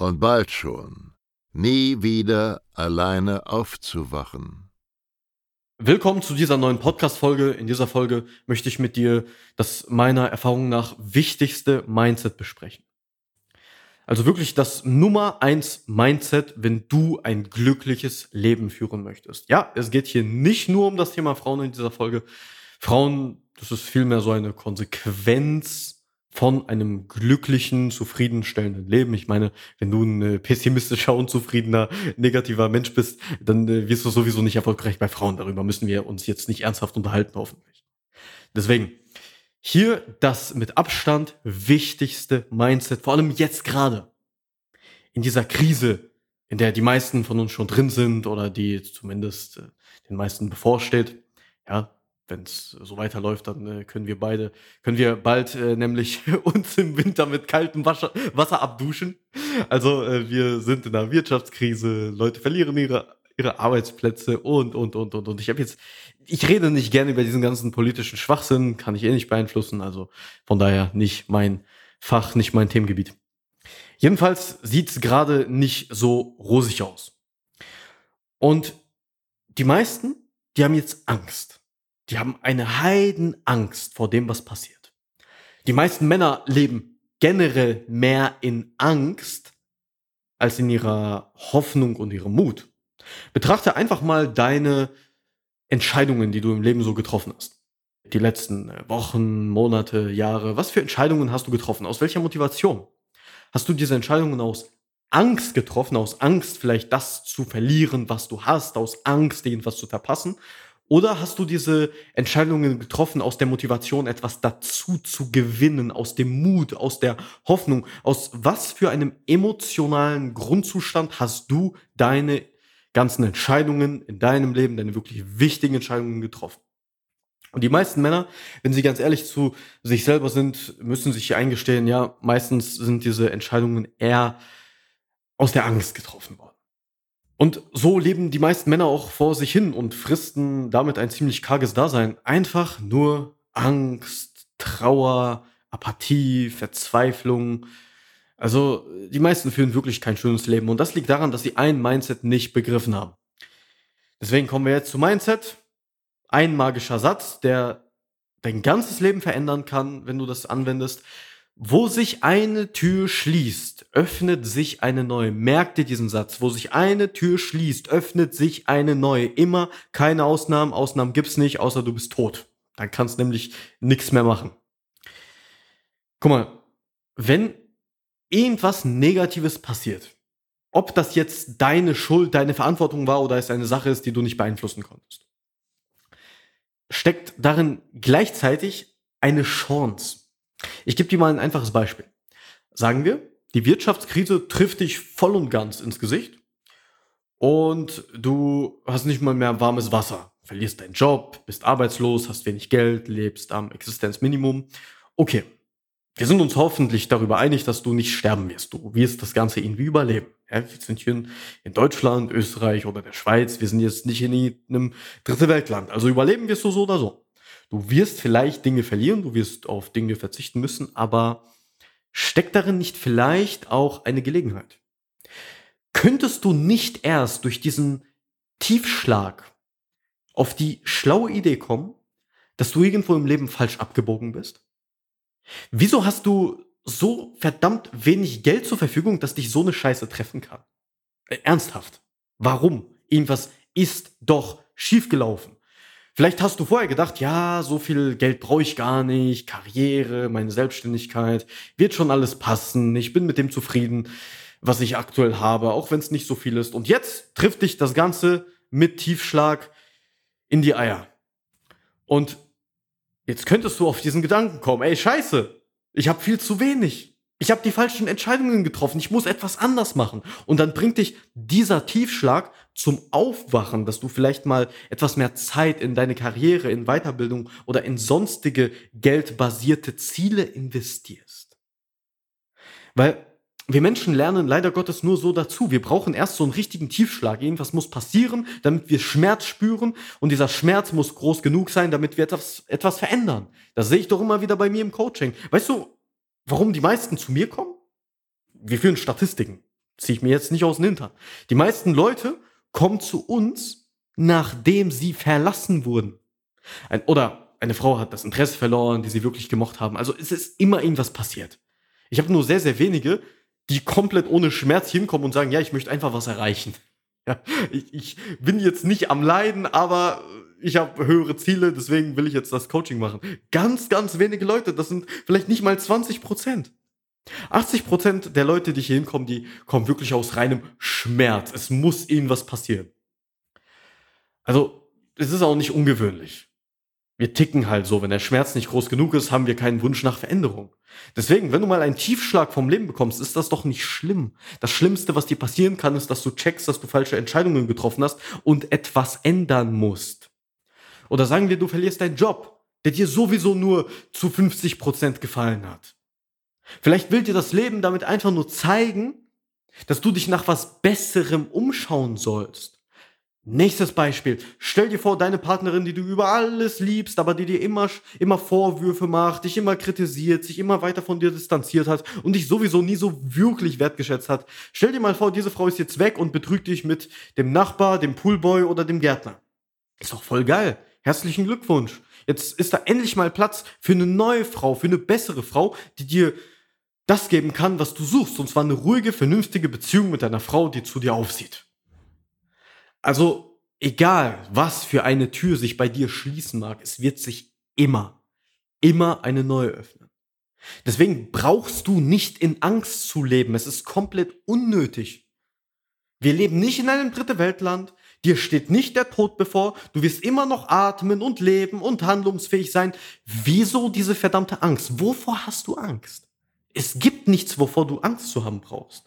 und bald schon nie wieder alleine aufzuwachen. Willkommen zu dieser neuen Podcast-Folge. In dieser Folge möchte ich mit dir das meiner Erfahrung nach wichtigste Mindset besprechen. Also wirklich das Nummer eins Mindset, wenn du ein glückliches Leben führen möchtest. Ja, es geht hier nicht nur um das Thema Frauen in dieser Folge. Frauen, das ist vielmehr so eine Konsequenz von einem glücklichen, zufriedenstellenden Leben. Ich meine, wenn du ein äh, pessimistischer, unzufriedener, negativer Mensch bist, dann äh, wirst du sowieso nicht erfolgreich bei Frauen. Darüber müssen wir uns jetzt nicht ernsthaft unterhalten, hoffentlich. Deswegen, hier das mit Abstand wichtigste Mindset, vor allem jetzt gerade. In dieser Krise, in der die meisten von uns schon drin sind oder die zumindest äh, den meisten bevorsteht. Ja, wenn es so weiterläuft, dann äh, können wir beide, können wir bald äh, nämlich uns im Winter mit kaltem Wasser, Wasser abduschen. Also äh, wir sind in einer Wirtschaftskrise, Leute verlieren ihre ihre Arbeitsplätze und, und, und, und, und. Ich habe jetzt, ich rede nicht gerne über diesen ganzen politischen Schwachsinn, kann ich eh nicht beeinflussen, also von daher nicht mein Fach, nicht mein Themengebiet. Jedenfalls sieht es gerade nicht so rosig aus. Und die meisten, die haben jetzt Angst. Die haben eine Heidenangst vor dem, was passiert. Die meisten Männer leben generell mehr in Angst als in ihrer Hoffnung und ihrem Mut. Betrachte einfach mal deine Entscheidungen, die du im Leben so getroffen hast. Die letzten äh, Wochen, Monate, Jahre. Was für Entscheidungen hast du getroffen? Aus welcher Motivation? Hast du diese Entscheidungen aus Angst getroffen, aus Angst vielleicht das zu verlieren, was du hast, aus Angst irgendwas zu verpassen? Oder hast du diese Entscheidungen getroffen aus der Motivation, etwas dazu zu gewinnen, aus dem Mut, aus der Hoffnung? Aus was für einem emotionalen Grundzustand hast du deine ganzen Entscheidungen in deinem Leben, deine wirklich wichtigen Entscheidungen getroffen. Und die meisten Männer, wenn sie ganz ehrlich zu sich selber sind, müssen sich eingestehen, ja, meistens sind diese Entscheidungen eher aus der Angst getroffen worden. Und so leben die meisten Männer auch vor sich hin und fristen damit ein ziemlich karges Dasein. Einfach nur Angst, Trauer, Apathie, Verzweiflung, also die meisten führen wirklich kein schönes Leben und das liegt daran, dass sie ein Mindset nicht begriffen haben. Deswegen kommen wir jetzt zu Mindset. Ein magischer Satz, der dein ganzes Leben verändern kann, wenn du das anwendest. Wo sich eine Tür schließt, öffnet sich eine neue. Merk dir diesen Satz. Wo sich eine Tür schließt, öffnet sich eine neue. Immer keine Ausnahmen. Ausnahmen gibt's nicht, außer du bist tot. Dann kannst nämlich nichts mehr machen. Guck mal, wenn irgendwas Negatives passiert, ob das jetzt deine Schuld, deine Verantwortung war oder es eine Sache ist, die du nicht beeinflussen konntest, steckt darin gleichzeitig eine Chance. Ich gebe dir mal ein einfaches Beispiel. Sagen wir, die Wirtschaftskrise trifft dich voll und ganz ins Gesicht und du hast nicht mal mehr warmes Wasser, verlierst deinen Job, bist arbeitslos, hast wenig Geld, lebst am Existenzminimum. Okay, wir sind uns hoffentlich darüber einig, dass du nicht sterben wirst. Du wirst das Ganze irgendwie überleben. Ja, wir sind hier in Deutschland, Österreich oder der Schweiz. Wir sind jetzt nicht in einem dritte Weltland. Also überleben wirst du so oder so. Du wirst vielleicht Dinge verlieren, du wirst auf Dinge verzichten müssen, aber steckt darin nicht vielleicht auch eine Gelegenheit? Könntest du nicht erst durch diesen Tiefschlag auf die schlaue Idee kommen, dass du irgendwo im Leben falsch abgebogen bist? Wieso hast du so verdammt wenig Geld zur Verfügung, dass dich so eine Scheiße treffen kann? Äh, ernsthaft. Warum? Irgendwas ist doch schiefgelaufen. Vielleicht hast du vorher gedacht, ja, so viel Geld brauche ich gar nicht, Karriere, meine Selbstständigkeit, wird schon alles passen, ich bin mit dem zufrieden, was ich aktuell habe, auch wenn es nicht so viel ist. Und jetzt trifft dich das Ganze mit Tiefschlag in die Eier. Und jetzt könntest du auf diesen Gedanken kommen, ey, scheiße, ich habe viel zu wenig. Ich habe die falschen Entscheidungen getroffen. Ich muss etwas anders machen. Und dann bringt dich dieser Tiefschlag zum Aufwachen, dass du vielleicht mal etwas mehr Zeit in deine Karriere, in Weiterbildung oder in sonstige geldbasierte Ziele investierst. Weil wir Menschen lernen leider Gottes nur so dazu. Wir brauchen erst so einen richtigen Tiefschlag. Irgendwas muss passieren, damit wir Schmerz spüren. Und dieser Schmerz muss groß genug sein, damit wir etwas, etwas verändern. Das sehe ich doch immer wieder bei mir im Coaching. Weißt du, warum die meisten zu mir kommen? Wir führen Statistiken. Ziehe ich mir jetzt nicht aus dem Hintern. Die meisten Leute kommen zu uns, nachdem sie verlassen wurden. Ein, oder eine Frau hat das Interesse verloren, die sie wirklich gemocht haben. Also es ist immer irgendwas passiert. Ich habe nur sehr, sehr wenige, die komplett ohne Schmerz hinkommen und sagen, ja, ich möchte einfach was erreichen. Ja, ich, ich bin jetzt nicht am Leiden, aber ich habe höhere Ziele, deswegen will ich jetzt das Coaching machen. Ganz, ganz wenige Leute, das sind vielleicht nicht mal 20 Prozent. 80 Prozent der Leute, die hier hinkommen, die kommen wirklich aus reinem Schmerz. Es muss ihnen was passieren. Also, es ist auch nicht ungewöhnlich. Wir ticken halt so. Wenn der Schmerz nicht groß genug ist, haben wir keinen Wunsch nach Veränderung. Deswegen, wenn du mal einen Tiefschlag vom Leben bekommst, ist das doch nicht schlimm. Das Schlimmste, was dir passieren kann, ist, dass du checkst, dass du falsche Entscheidungen getroffen hast und etwas ändern musst. Oder sagen wir, du verlierst deinen Job, der dir sowieso nur zu 50 Prozent gefallen hat. Vielleicht will dir das Leben damit einfach nur zeigen, dass du dich nach was Besserem umschauen sollst. Nächstes Beispiel. Stell dir vor, deine Partnerin, die du über alles liebst, aber die dir immer, immer Vorwürfe macht, dich immer kritisiert, sich immer weiter von dir distanziert hat und dich sowieso nie so wirklich wertgeschätzt hat. Stell dir mal vor, diese Frau ist jetzt weg und betrügt dich mit dem Nachbar, dem Poolboy oder dem Gärtner. Ist doch voll geil. Herzlichen Glückwunsch. Jetzt ist da endlich mal Platz für eine neue Frau, für eine bessere Frau, die dir das geben kann, was du suchst. Und zwar eine ruhige, vernünftige Beziehung mit einer Frau, die zu dir aufsieht. Also, egal, was für eine Tür sich bei dir schließen mag, es wird sich immer, immer eine neue öffnen. Deswegen brauchst du nicht in Angst zu leben. Es ist komplett unnötig. Wir leben nicht in einem dritte Weltland. Dir steht nicht der Tod bevor, du wirst immer noch atmen und leben und handlungsfähig sein. Wieso diese verdammte Angst? Wovor hast du Angst? Es gibt nichts, wovor du Angst zu haben brauchst.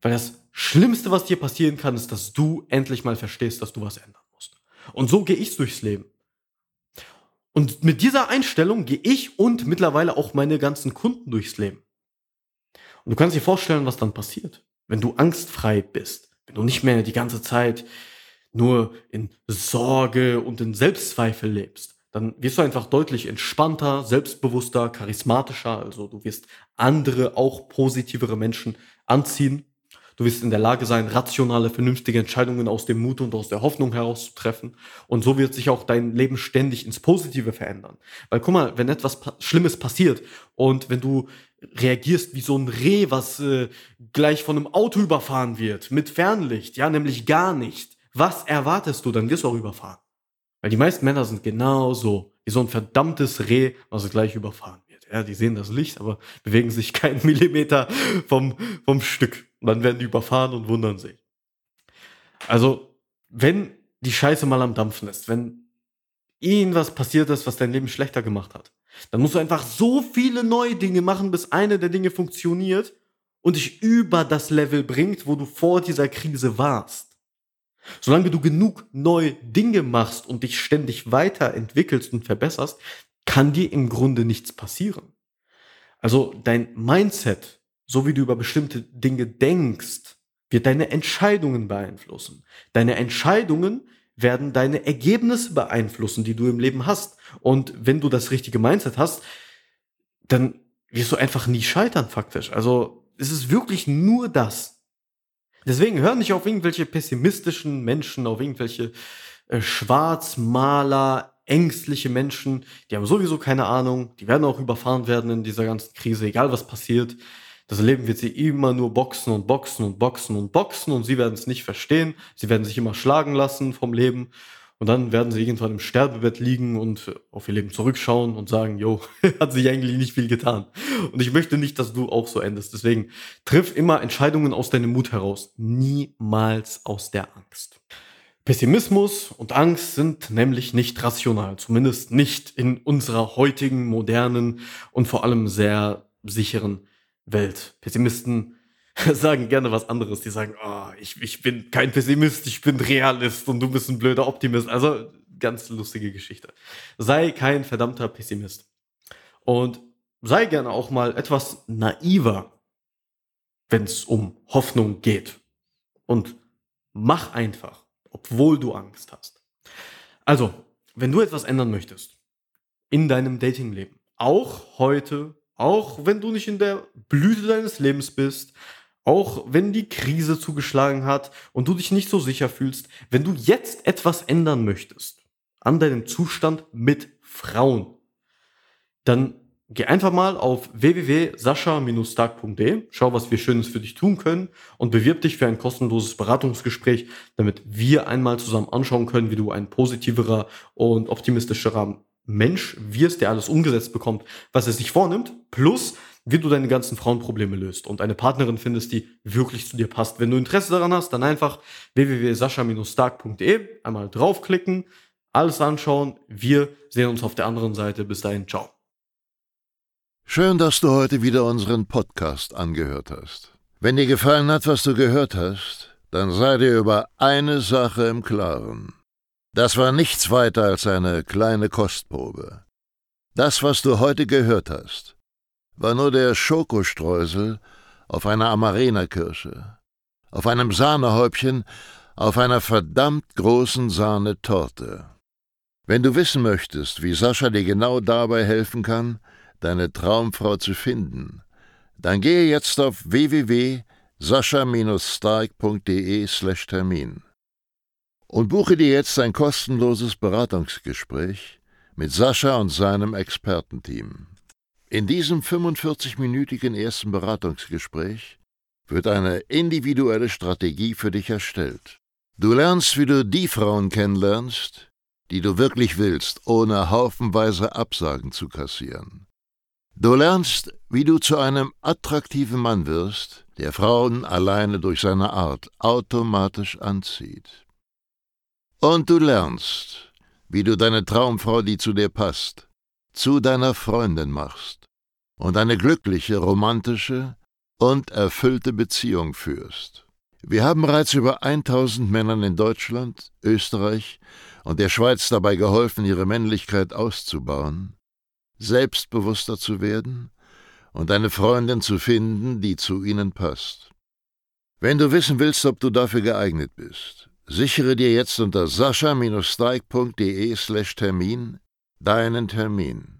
Weil das Schlimmste, was dir passieren kann, ist, dass du endlich mal verstehst, dass du was ändern musst. Und so gehe ich durchs Leben. Und mit dieser Einstellung gehe ich und mittlerweile auch meine ganzen Kunden durchs Leben. Und du kannst dir vorstellen, was dann passiert, wenn du angstfrei bist wenn du nicht mehr die ganze Zeit nur in Sorge und in Selbstzweifel lebst, dann wirst du einfach deutlich entspannter, selbstbewusster, charismatischer. Also du wirst andere, auch positivere Menschen anziehen. Du wirst in der Lage sein, rationale, vernünftige Entscheidungen aus dem Mut und aus der Hoffnung heraus zu treffen. Und so wird sich auch dein Leben ständig ins Positive verändern. Weil guck mal, wenn etwas Schlimmes passiert und wenn du reagierst wie so ein Reh, was äh, gleich von einem Auto überfahren wird, mit Fernlicht, ja, nämlich gar nicht. Was erwartest du? Dann wirst du auch überfahren. Weil die meisten Männer sind genau so, wie so ein verdammtes Reh, was gleich überfahren wird. Ja, die sehen das Licht, aber bewegen sich keinen Millimeter vom, vom Stück. Und dann werden die überfahren und wundern sich. Also, wenn die Scheiße mal am Dampfen ist, wenn irgendwas passiert ist, was dein Leben schlechter gemacht hat, dann musst du einfach so viele neue Dinge machen, bis eine der Dinge funktioniert und dich über das Level bringt, wo du vor dieser Krise warst. Solange du genug neue Dinge machst und dich ständig weiterentwickelst und verbesserst, kann dir im Grunde nichts passieren. Also dein Mindset, so wie du über bestimmte Dinge denkst, wird deine Entscheidungen beeinflussen. Deine Entscheidungen werden deine Ergebnisse beeinflussen, die du im Leben hast. Und wenn du das richtige Mindset hast, dann wirst du einfach nie scheitern, faktisch. Also es ist wirklich nur das. Deswegen hör nicht auf irgendwelche pessimistischen Menschen, auf irgendwelche äh, Schwarzmaler, ängstliche Menschen, die haben sowieso keine Ahnung, die werden auch überfahren werden in dieser ganzen Krise, egal was passiert. Das Leben wird sie immer nur boxen und boxen und boxen und boxen und sie werden es nicht verstehen. Sie werden sich immer schlagen lassen vom Leben und dann werden sie irgendwann im Sterbebett liegen und auf ihr Leben zurückschauen und sagen, jo, hat sich eigentlich nicht viel getan. Und ich möchte nicht, dass du auch so endest. Deswegen triff immer Entscheidungen aus deinem Mut heraus, niemals aus der Angst. Pessimismus und Angst sind nämlich nicht rational, zumindest nicht in unserer heutigen, modernen und vor allem sehr sicheren Welt. Pessimisten sagen gerne was anderes. Die sagen, oh, ich, ich bin kein Pessimist, ich bin Realist und du bist ein blöder Optimist. Also ganz lustige Geschichte. Sei kein verdammter Pessimist. Und sei gerne auch mal etwas naiver, wenn es um Hoffnung geht. Und mach einfach, obwohl du Angst hast. Also, wenn du etwas ändern möchtest in deinem Datingleben, auch heute, auch wenn du nicht in der Blüte deines Lebens bist, auch wenn die Krise zugeschlagen hat und du dich nicht so sicher fühlst, wenn du jetzt etwas ändern möchtest an deinem Zustand mit Frauen, dann geh einfach mal auf www.sascha-stark.de, schau, was wir Schönes für dich tun können und bewirb dich für ein kostenloses Beratungsgespräch, damit wir einmal zusammen anschauen können, wie du ein positiverer und optimistischerer Mensch wirst, der alles umgesetzt bekommt, was er sich vornimmt, plus wie du deine ganzen Frauenprobleme löst und eine Partnerin findest, die wirklich zu dir passt. Wenn du Interesse daran hast, dann einfach www.sascha-stark.de einmal draufklicken, alles anschauen. Wir sehen uns auf der anderen Seite. Bis dahin, ciao. Schön, dass du heute wieder unseren Podcast angehört hast. Wenn dir gefallen hat, was du gehört hast, dann sei dir über eine Sache im Klaren. Das war nichts weiter als eine kleine Kostprobe. Das, was du heute gehört hast, war nur der Schokostreusel auf einer Amarena-Kirsche, auf einem Sahnehäubchen, auf einer verdammt großen Sahnetorte. Wenn du wissen möchtest, wie Sascha dir genau dabei helfen kann, deine Traumfrau zu finden, dann gehe jetzt auf www.sascha-stark.de/termin und buche dir jetzt ein kostenloses Beratungsgespräch mit Sascha und seinem Expertenteam. In diesem 45-minütigen ersten Beratungsgespräch wird eine individuelle Strategie für dich erstellt. Du lernst, wie du die Frauen kennenlernst, die du wirklich willst, ohne haufenweise Absagen zu kassieren. Du lernst, wie du zu einem attraktiven Mann wirst, der Frauen alleine durch seine Art automatisch anzieht. Und du lernst, wie du deine Traumfrau, die zu dir passt, zu deiner Freundin machst und eine glückliche, romantische und erfüllte Beziehung führst. Wir haben bereits über 1000 Männern in Deutschland, Österreich und der Schweiz dabei geholfen, ihre Männlichkeit auszubauen, selbstbewusster zu werden und eine Freundin zu finden, die zu ihnen passt. Wenn du wissen willst, ob du dafür geeignet bist, sichere dir jetzt unter sascha-steig.de slash Termin deinen Termin.